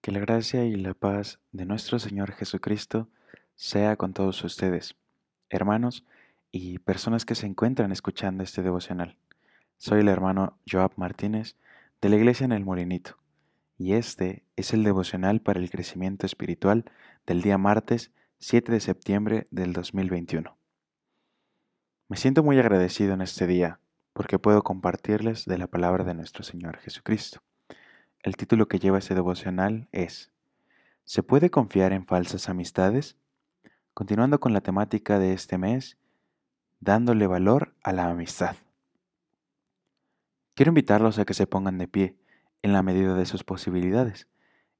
Que la gracia y la paz de nuestro Señor Jesucristo sea con todos ustedes, hermanos y personas que se encuentran escuchando este devocional. Soy el hermano Joab Martínez de la Iglesia en el Molinito y este es el devocional para el crecimiento espiritual del día martes 7 de septiembre del 2021. Me siento muy agradecido en este día porque puedo compartirles de la palabra de nuestro Señor Jesucristo. El título que lleva ese devocional es ¿Se puede confiar en falsas amistades? Continuando con la temática de este mes, dándole valor a la amistad. Quiero invitarlos a que se pongan de pie en la medida de sus posibilidades,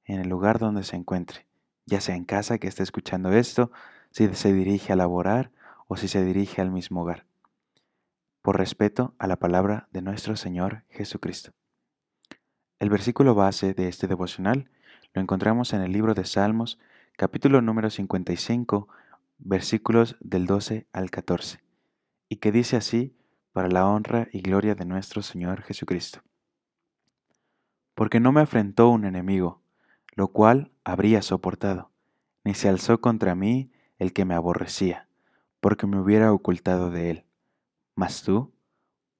en el lugar donde se encuentre, ya sea en casa que esté escuchando esto, si se dirige a laborar o si se dirige al mismo hogar, por respeto a la palabra de nuestro Señor Jesucristo. El versículo base de este devocional lo encontramos en el libro de Salmos, capítulo número 55, versículos del 12 al 14, y que dice así para la honra y gloria de nuestro Señor Jesucristo. Porque no me afrentó un enemigo, lo cual habría soportado, ni se alzó contra mí el que me aborrecía, porque me hubiera ocultado de él. Mas tú,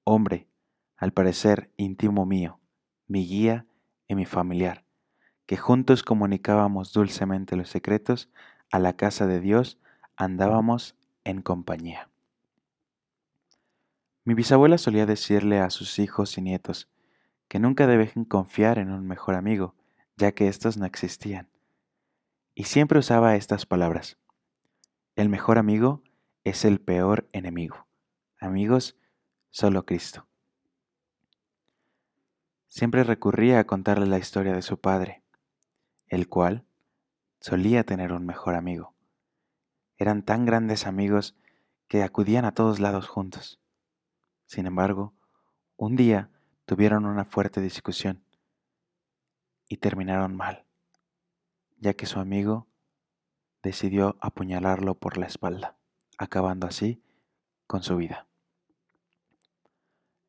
hombre, al parecer íntimo mío, mi guía y mi familiar, que juntos comunicábamos dulcemente los secretos, a la casa de Dios andábamos en compañía. Mi bisabuela solía decirle a sus hijos y nietos que nunca deben confiar en un mejor amigo, ya que estos no existían. Y siempre usaba estas palabras. El mejor amigo es el peor enemigo. Amigos, solo Cristo siempre recurría a contarle la historia de su padre, el cual solía tener un mejor amigo. Eran tan grandes amigos que acudían a todos lados juntos. Sin embargo, un día tuvieron una fuerte discusión y terminaron mal, ya que su amigo decidió apuñalarlo por la espalda, acabando así con su vida.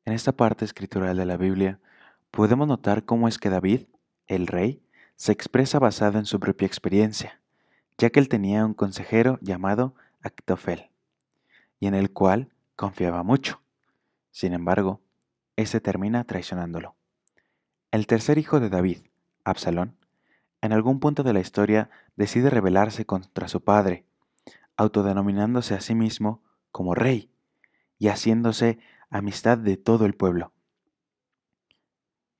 En esta parte escritural de la Biblia podemos notar cómo es que David, el rey, se expresa basado en su propia experiencia, ya que él tenía un consejero llamado Actofel, y en el cual confiaba mucho. Sin embargo, ese termina traicionándolo. El tercer hijo de David, Absalón, en algún punto de la historia decide rebelarse contra su padre, autodenominándose a sí mismo como rey y haciéndose amistad de todo el pueblo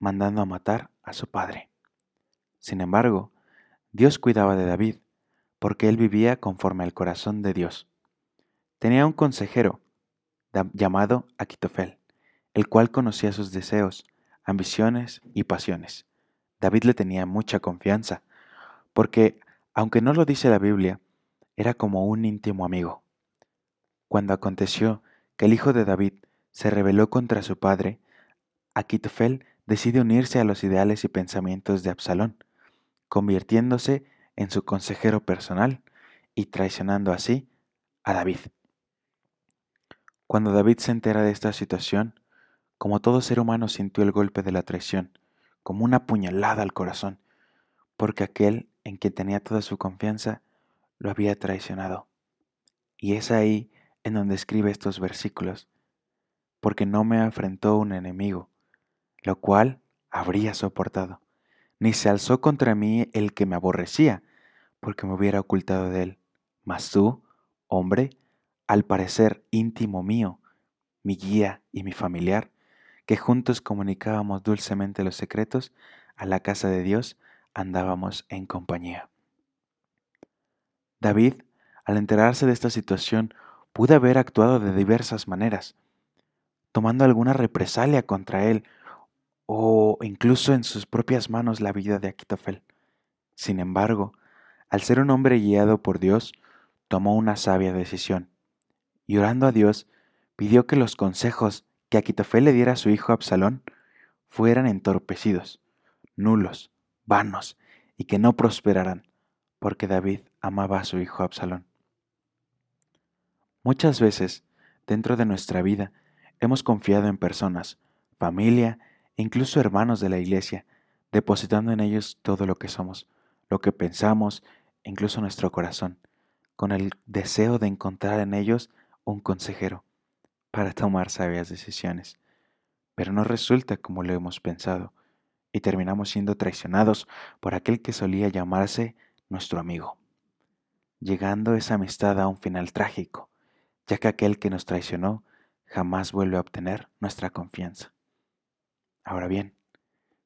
mandando a matar a su padre. Sin embargo, Dios cuidaba de David, porque él vivía conforme al corazón de Dios. Tenía un consejero llamado Aquitofel, el cual conocía sus deseos, ambiciones y pasiones. David le tenía mucha confianza, porque, aunque no lo dice la Biblia, era como un íntimo amigo. Cuando aconteció que el hijo de David se rebeló contra su padre, Aquitofel decide unirse a los ideales y pensamientos de Absalón, convirtiéndose en su consejero personal y traicionando así a David. Cuando David se entera de esta situación, como todo ser humano sintió el golpe de la traición, como una puñalada al corazón, porque aquel en quien tenía toda su confianza lo había traicionado. Y es ahí en donde escribe estos versículos, porque no me afrentó un enemigo, lo cual habría soportado, ni se alzó contra mí el que me aborrecía, porque me hubiera ocultado de él. Mas tú, hombre, al parecer íntimo mío, mi guía y mi familiar, que juntos comunicábamos dulcemente los secretos, a la casa de Dios andábamos en compañía. David, al enterarse de esta situación, pudo haber actuado de diversas maneras, tomando alguna represalia contra él o incluso en sus propias manos la vida de Aquitofel. Sin embargo, al ser un hombre guiado por Dios, tomó una sabia decisión, y orando a Dios, pidió que los consejos que Aquitofel le diera a su hijo Absalón fueran entorpecidos, nulos, vanos, y que no prosperaran, porque David amaba a su hijo Absalón. Muchas veces, dentro de nuestra vida, hemos confiado en personas, familia incluso hermanos de la iglesia, depositando en ellos todo lo que somos, lo que pensamos, incluso nuestro corazón, con el deseo de encontrar en ellos un consejero para tomar sabias decisiones. Pero no resulta como lo hemos pensado y terminamos siendo traicionados por aquel que solía llamarse nuestro amigo, llegando esa amistad a un final trágico, ya que aquel que nos traicionó jamás vuelve a obtener nuestra confianza. Ahora bien,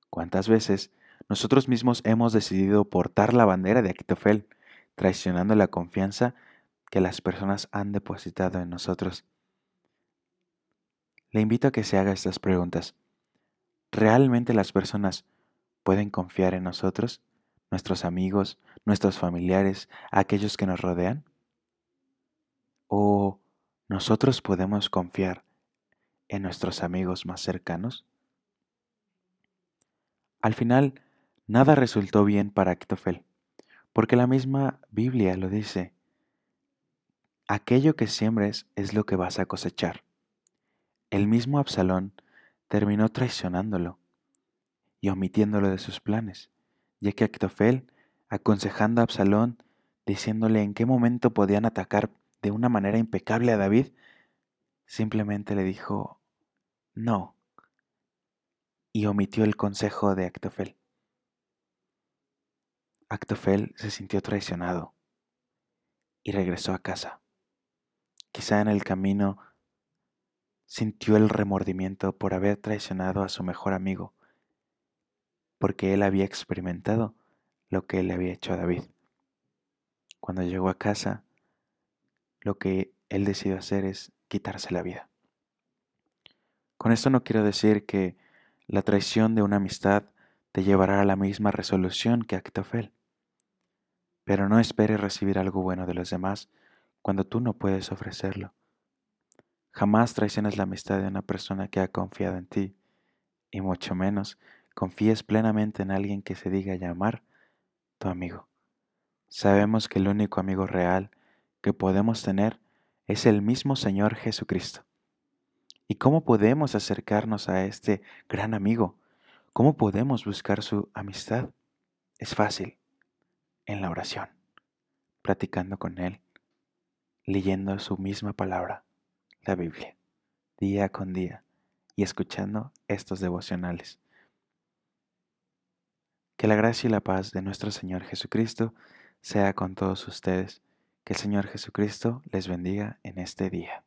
¿cuántas veces nosotros mismos hemos decidido portar la bandera de Aquitofel, traicionando la confianza que las personas han depositado en nosotros? Le invito a que se haga estas preguntas. ¿Realmente las personas pueden confiar en nosotros, nuestros amigos, nuestros familiares, aquellos que nos rodean? ¿O nosotros podemos confiar en nuestros amigos más cercanos? Al final, nada resultó bien para Actofel, porque la misma Biblia lo dice. Aquello que siembres es lo que vas a cosechar. El mismo Absalón terminó traicionándolo y omitiéndolo de sus planes, ya que Actofel, aconsejando a Absalón, diciéndole en qué momento podían atacar de una manera impecable a David, simplemente le dijo, no, y omitió el consejo de Actofel. Actofel se sintió traicionado y regresó a casa. Quizá en el camino sintió el remordimiento por haber traicionado a su mejor amigo, porque él había experimentado lo que le había hecho a David. Cuando llegó a casa, lo que él decidió hacer es quitarse la vida. Con esto no quiero decir que la traición de una amistad te llevará a la misma resolución que Actofel. Pero no esperes recibir algo bueno de los demás cuando tú no puedes ofrecerlo. Jamás traiciones la amistad de una persona que ha confiado en ti, y mucho menos confíes plenamente en alguien que se diga llamar tu amigo. Sabemos que el único amigo real que podemos tener es el mismo Señor Jesucristo. ¿Y cómo podemos acercarnos a este gran amigo? ¿Cómo podemos buscar su amistad? Es fácil, en la oración, platicando con Él, leyendo su misma palabra, la Biblia, día con día, y escuchando estos devocionales. Que la gracia y la paz de nuestro Señor Jesucristo sea con todos ustedes. Que el Señor Jesucristo les bendiga en este día.